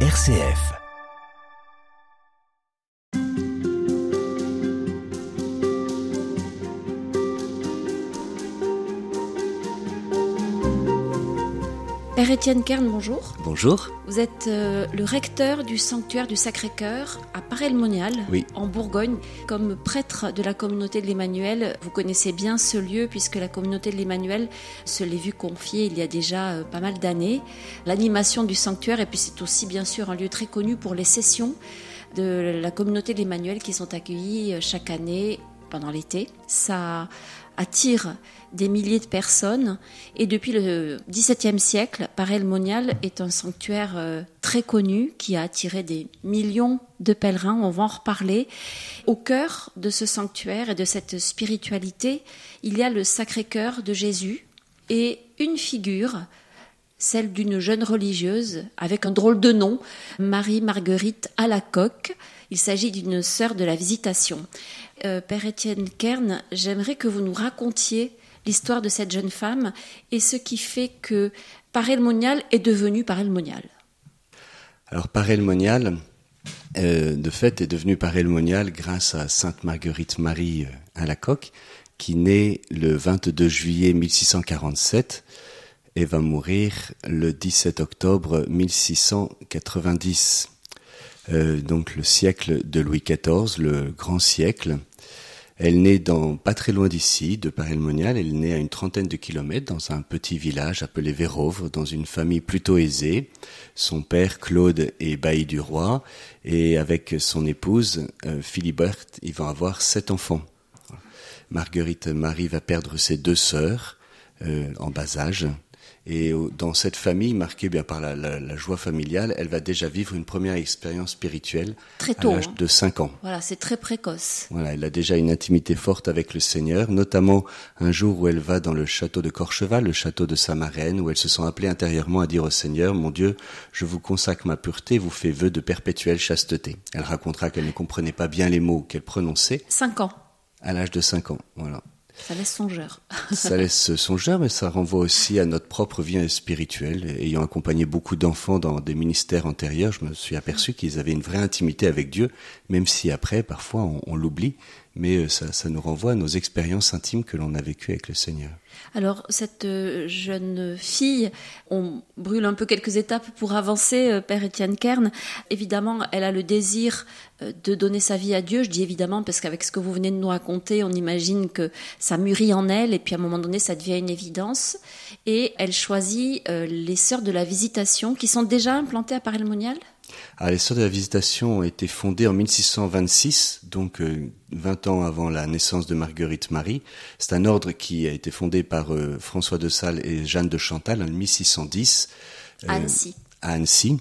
RCF. Père Étienne Kern, bonjour. Bonjour. Vous êtes euh, le recteur du sanctuaire du Sacré-Cœur à Paray-le-Monial, Oui. en Bourgogne. Comme prêtre de la communauté de l'Emmanuel, vous connaissez bien ce lieu puisque la communauté de l'Emmanuel se l'est vue confier il y a déjà euh, pas mal d'années. L'animation du sanctuaire, et puis c'est aussi bien sûr un lieu très connu pour les sessions de la communauté de l'Emmanuel qui sont accueillies euh, chaque année pendant l'été. Ça attire des milliers de personnes et depuis le XVIIe siècle, Paray-le-Monial est un sanctuaire euh, très connu qui a attiré des millions de pèlerins, on va en reparler. Au cœur de ce sanctuaire et de cette spiritualité, il y a le Sacré-Cœur de Jésus et une figure celle d'une jeune religieuse avec un drôle de nom, Marie-Marguerite Alacoque. Il s'agit d'une sœur de la Visitation. Euh, Père Étienne Kern, j'aimerais que vous nous racontiez l'histoire de cette jeune femme et ce qui fait que Paray-le-Monial est devenu Paray-le-Monial. Alors Paray-le-Monial, euh, de fait, est devenu Paray-le-Monial grâce à Sainte Marguerite Marie euh, Alacoque, qui naît le 22 juillet 1647 et va mourir le 17 octobre 1690. Euh, donc le siècle de Louis XIV, le grand siècle. Elle naît dans, pas très loin d'ici, de Paray-le-Monial. Elle naît à une trentaine de kilomètres dans un petit village appelé Vérovre, dans une famille plutôt aisée. Son père, Claude, est bailli du roi. Et avec son épouse, euh, Philiberte, ils vont avoir sept enfants. Marguerite Marie va perdre ses deux sœurs euh, en bas âge. Et au- dans cette famille, marquée bien par la, la- la joie familiale, elle va déjà vivre une première expérience spirituelle Très à tôt. l'âge hein. de 5 ans. Voilà, c'est très précoce. Voilà, elle a déjà une intimité forte avec le Seigneur, notamment un jour où elle va dans le château de Corcheval, le château de sa marraine, où elle se sent appelée intérieurement à dire au Seigneur, mon Dieu, je vous consacre ma pureté, vous fais vœu de perpétuelle chasteté. Elle racontera qu'elle ne comprenait pas bien les mots qu'elle prononçait Cinq ans, à l'âge de 5 ans. Voilà. Ça laisse songeur. Ça laisse songeur, mais ça renvoie aussi à notre propre vie spirituelle. Ayant accompagné beaucoup d'enfants dans des ministères antérieurs, je me suis aperçu qu'ils avaient une vraie intimité avec Dieu, même si après, parfois, on, on l'oublie. Mais euh, ça, nous renvoie à nos expériences intimes que l'on a vécues avec le Seigneur. Alors, cette euh, jeune fille, on brûle un peu quelques étapes pour avancer, euh, Père Étienne Kern. Évidemment, elle a le désir de donner sa vie à Dieu. Je dis évidemment parce qu'avec ce que vous venez de nous raconter, on imagine que ça mûrit en elle et puis à un moment donné, ça devient une évidence. Et elle choisit les Sœurs de la Visitation qui sont déjà implantées à Paray-le-Monial. Alors, les Sœurs de la Visitation ont été fondées en 1626, donc euh, 20 ans avant la naissance de Marguerite Marie. C'est un ordre qui a été fondé par euh, François de Sales et Jeanne de Chantal en 1610. euh, Annecy. à Annecy.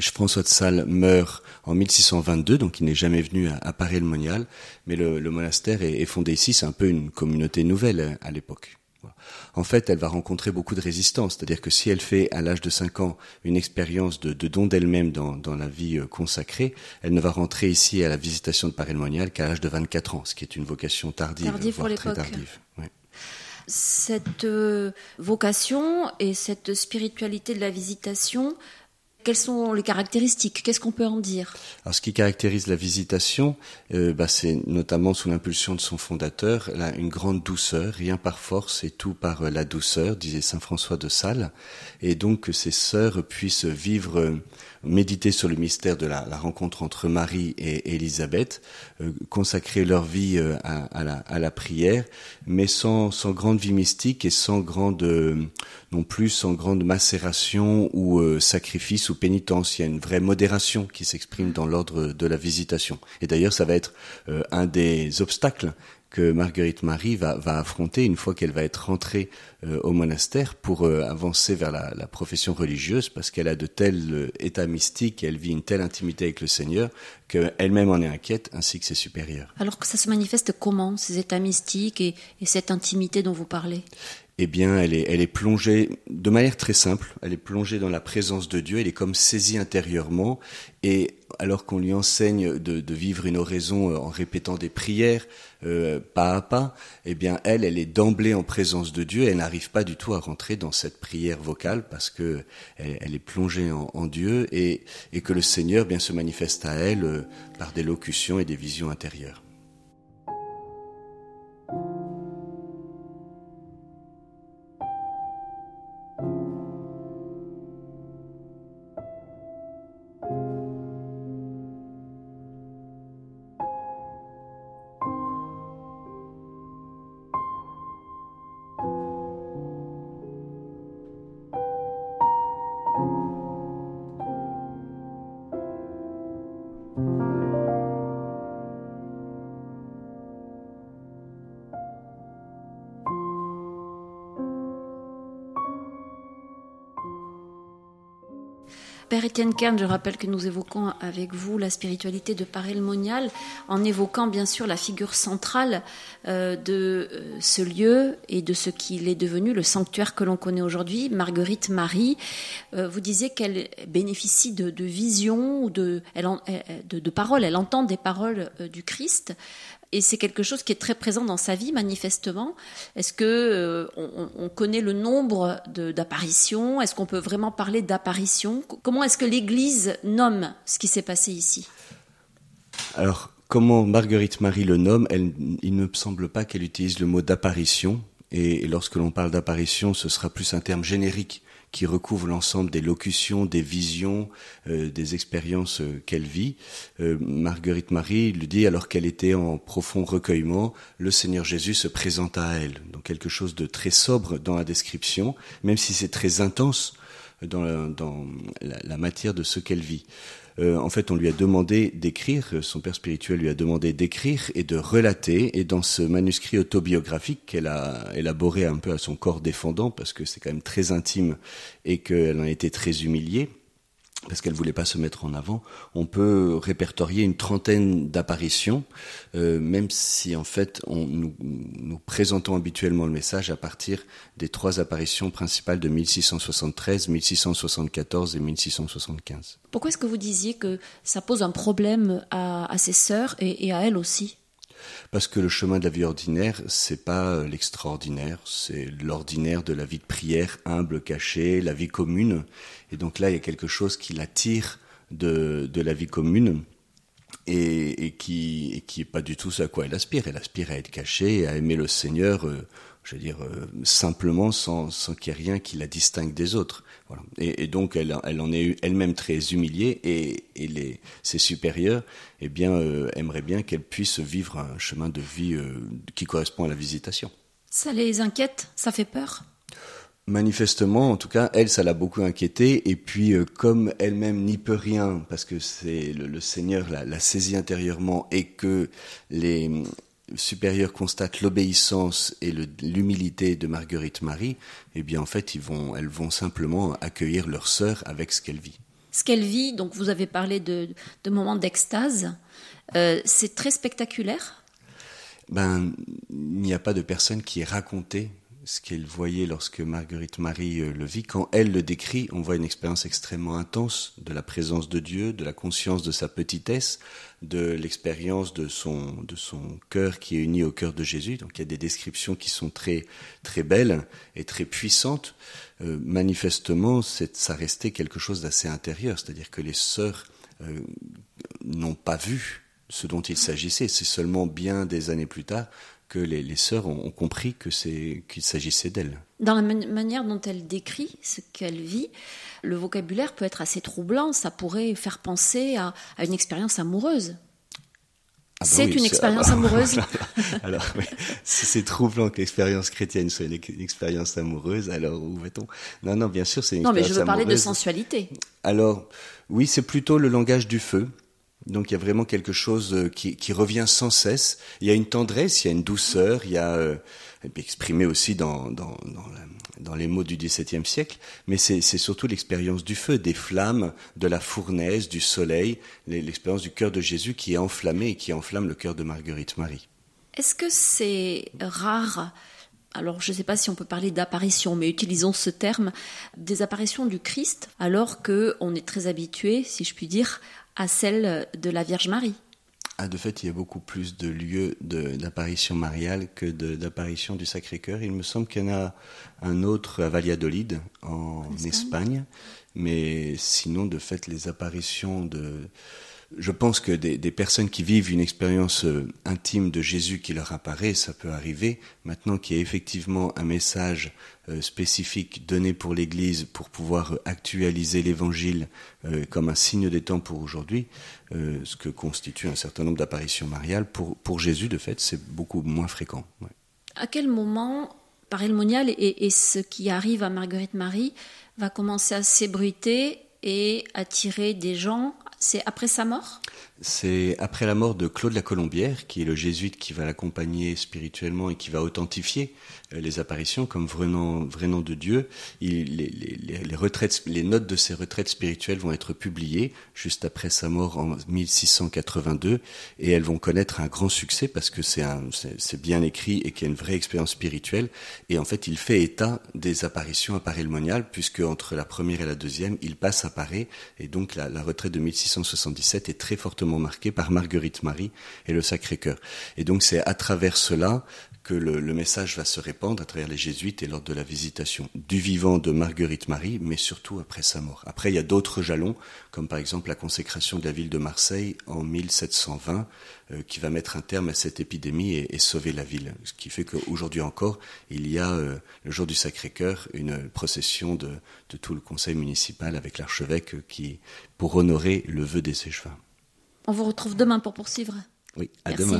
François de Sales meurt en 1622, donc il n'est jamais venu à, à Paray-le-Monial, mais le, le monastère est, est fondé ici, c'est un peu une communauté nouvelle euh, à l'époque. En fait, elle va rencontrer beaucoup de résistance, c'est-à-dire que si elle fait à l'âge de 5 ans une expérience de, de don d'elle-même dans, dans la vie euh, consacrée, elle ne va rentrer ici à la visitation de Paray-le-Monial qu'à l'âge de 24 ans, ce qui est une vocation tardive, Tardive pour voire très l'époque. tardive. Cette euh, vocation et cette spiritualité de la visitation, quelles sont les caractéristiques? Qu'est-ce qu'on peut en dire? Alors, ce qui caractérise la visitation, euh, bah, c'est notamment sous l'impulsion de son fondateur, une grande douceur, rien par force et tout par euh, la douceur, disait saint François de Sales, et donc que ces sœurs puissent vivre, euh, méditer sur le mystère de la, la rencontre entre Marie et Élisabeth, euh, consacrer leur vie euh, à, à la, à la prière, mais sans, sans grande vie mystique et sans grande, euh, non plus sans grande macération ou euh, sacrifice ou pénitence. Il y a une vraie modération qui s'exprime dans l'ordre de la visitation. Et d'ailleurs, ça va être euh, un des obstacles que Marguerite Marie va, affronter une fois qu'elle va être rentrée euh, au monastère pour euh, avancer vers la, profession religieuse parce qu'elle a de tels euh, états mystiques elle vit une telle intimité avec le Seigneur qu'elle-même en est inquiète ainsi que ses supérieurs. Alors que ça se manifeste comment, ces états mystiques et cette intimité dont vous parlez? Eh bien, elle est, elle est plongée de manière très simple. Elle est plongée dans la présence de Dieu. Elle est comme saisie intérieurement. Et alors qu'on lui enseigne de, vivre une oraison euh, en répétant des prières euh, pas à pas, eh bien, elle, elle est d'emblée en présence de Dieu. Elle n'arrive pas du tout à rentrer dans cette prière vocale parce que elle, est plongée en, Dieu et, que le Seigneur bien se manifeste à elle euh, par des locutions et des visions intérieures. Père Étienne Kern, je rappelle que nous évoquons avec vous la spiritualité de Parel Monial, en évoquant bien sûr la figure centrale euh, de euh, ce lieu et de ce qu'il est devenu, le sanctuaire que l'on connaît aujourd'hui, Marguerite Marie. Euh, vous disiez qu'elle bénéficie de, visions ou de, paroles, elle entend des paroles du Christ et c'est quelque chose qui est très présent dans sa vie manifestement. Est-ce que euh, on, connaît le nombre d'apparitions? Est-ce qu'on peut vraiment parler d'apparitions? Comment est-ce que l'Église nomme ce qui s'est passé ici? Alors, comment Marguerite Marie le nomme Il ne me semble pas qu'elle utilise le mot d'apparition. Et lorsque l'on parle d'apparition, ce sera plus un terme générique qui recouvre l'ensemble des locutions, des visions, euh, des expériences euh, qu'elle vit. Euh, Marguerite Marie lui dit alors qu'elle était en profond recueillement, le Seigneur Jésus se présente à elle. Donc quelque chose de très sobre dans la description, même si c'est très intense dans la matière de ce qu'elle vit. Euh, en fait, on lui a demandé d'écrire, euh, son père spirituel lui a demandé d'écrire et de relater, et dans ce manuscrit autobiographique qu'elle a élaboré un peu à son corps défendant, parce que c'est quand même très intime et qu'elle en a été très humiliée, parce qu'elle voulait pas se mettre en avant, on peut répertorier une trentaine d'apparitions, euh, même si en fait on, nous, présentons habituellement le message à partir des trois apparitions principales de 1673, 1674 et 1675. Pourquoi est-ce que vous disiez que ça pose un problème à, ses sœurs et à elle aussi? Parce que le chemin de la vie ordinaire, c'est pas euh, l'extraordinaire, c'est l'ordinaire de la vie de prière, humble, cachée, la vie commune. Et donc là, il y a quelque chose qui l'attire de, de la vie commune et, qui et qui est pas du tout ce à quoi elle aspire. Elle aspire à être cachée, à aimer le Seigneur, euh, je veux dire euh, simplement sans, sans qu'il y ait rien qui la distingue des autres. Voilà. Et, donc elle, elle en est elle-même très humiliée et, et les, ses supérieurs eh bien euh, aimeraient bien qu'elle puisse vivre un chemin de vie euh, qui correspond à la visitation. Ça les inquiète, ça fait peur? Manifestement, en tout cas, elle, ça l'a beaucoup inquiétée. Et puis, euh, comme elle-même n'y peut rien, parce que c'est le, Seigneur l'a, l'a saisie intérieurement et que les supérieurs constatent l'obéissance et l'humilité de Marguerite Marie, eh bien, en fait, ils vont, elles vont simplement accueillir leur sœur avec ce qu'elle vit. Ce qu'elle vit, donc vous avez parlé de, de moments d'extase, euh, c'est très spectaculaire? Ben, il n'y a pas de personne qui ait raconté ce qu'elle voyait lorsque Marguerite Marie euh, le vit. Quand elle le décrit, on voit une expérience extrêmement intense de la présence de Dieu, de la conscience de sa petitesse, de l'expérience de son, de son cœur qui est uni au cœur de Jésus. Donc il y a des descriptions qui sont très, très belles et très puissantes. Euh, manifestement, ça restait quelque chose d'assez intérieur, c'est-à-dire que les sœurs euh, n'ont pas vu ce dont il s'agissait. C'est seulement bien des années plus tard que les, sœurs ont, compris que c'est qu'il s'agissait d'elle. Dans la manière dont elle décrit ce qu'elle vit, le vocabulaire peut être assez troublant. Ça pourrait faire penser à, une expérience amoureuse. Ah c'est une expérience amoureuse. alors, si c'est troublant que l'expérience chrétienne soit une, expérience amoureuse, alors où va-t-on? Non, non, bien sûr, c'est une non, expérience amoureuse. Non, mais je veux parler de sensualité. Alors, oui, c'est plutôt le langage du feu. Donc il y a vraiment quelque chose euh, qui, revient sans cesse. Il y a une tendresse, il y a une douceur, il y a euh, exprimé aussi dans, dans, les mots du XVIIe siècle, mais c'est surtout l'expérience du feu, des flammes, de la fournaise, du soleil, l'expérience du cœur de Jésus qui est enflammé et qui enflamme le cœur de Marguerite Marie. Est-ce que c'est rare alors je ne sais pas si on peut parler d'apparition, mais utilisons ce terme, des apparitions du Christ, alors qu'on est très habitué, si je puis dire, à celle de la Vierge Marie. Ah, de fait, il y a beaucoup plus de lieux d'apparition mariale que d'apparition du Sacré-Cœur. Il me semble qu'il y en a un autre à Valladolid, en Espagne. Mais sinon, de fait, les apparitions de, je pense que des, personnes qui vivent une expérience euh, intime de Jésus qui leur apparaît, ça peut arriver. Maintenant qu'il y a effectivement un message euh, spécifique donné pour l'Église pour pouvoir actualiser l'Évangile euh, comme un signe des temps pour aujourd'hui, ce que constitue un certain nombre d'apparitions mariales, pour, Jésus, de fait, c'est beaucoup moins fréquent. À quel moment, par Elmonial et, et ce qui arrive à Marguerite Marie, va commencer à s'ébruiter et attirer des gens c'est après sa mort? C'est après la mort de Claude la Colombière, qui est le jésuite qui va l'accompagner spirituellement et qui va authentifier euh, les apparitions comme vrai nom, de Dieu. Les, notes de ses retraites spirituelles vont être publiées juste après sa mort en 1682 et elles vont connaître un grand succès parce que c'est bien écrit et qu'il y a une vraie expérience spirituelle. Et en fait, il fait état des apparitions à Paris monial puisque entre la première et la deuxième, il passe à Paris et donc la, la retraite de 1677 est très fortement marquée par Marguerite Marie et le Sacré-Cœur. Et donc c'est à travers cela que le, message va se répandre à travers les jésuites et lors de la visitation du vivant de Marguerite Marie, mais surtout après sa mort. Après, il y a d'autres jalons, comme par exemple la consécration de la ville de Marseille en 1720, euh, qui va mettre un terme à cette épidémie et, sauver la ville. Ce qui fait qu'aujourd'hui encore, il y a euh, le jour du Sacré-Cœur une procession de, tout le conseil municipal avec l'archevêque qui pour honorer le vœu des échevins. On vous retrouve demain pour poursuivre. Oui, à demain.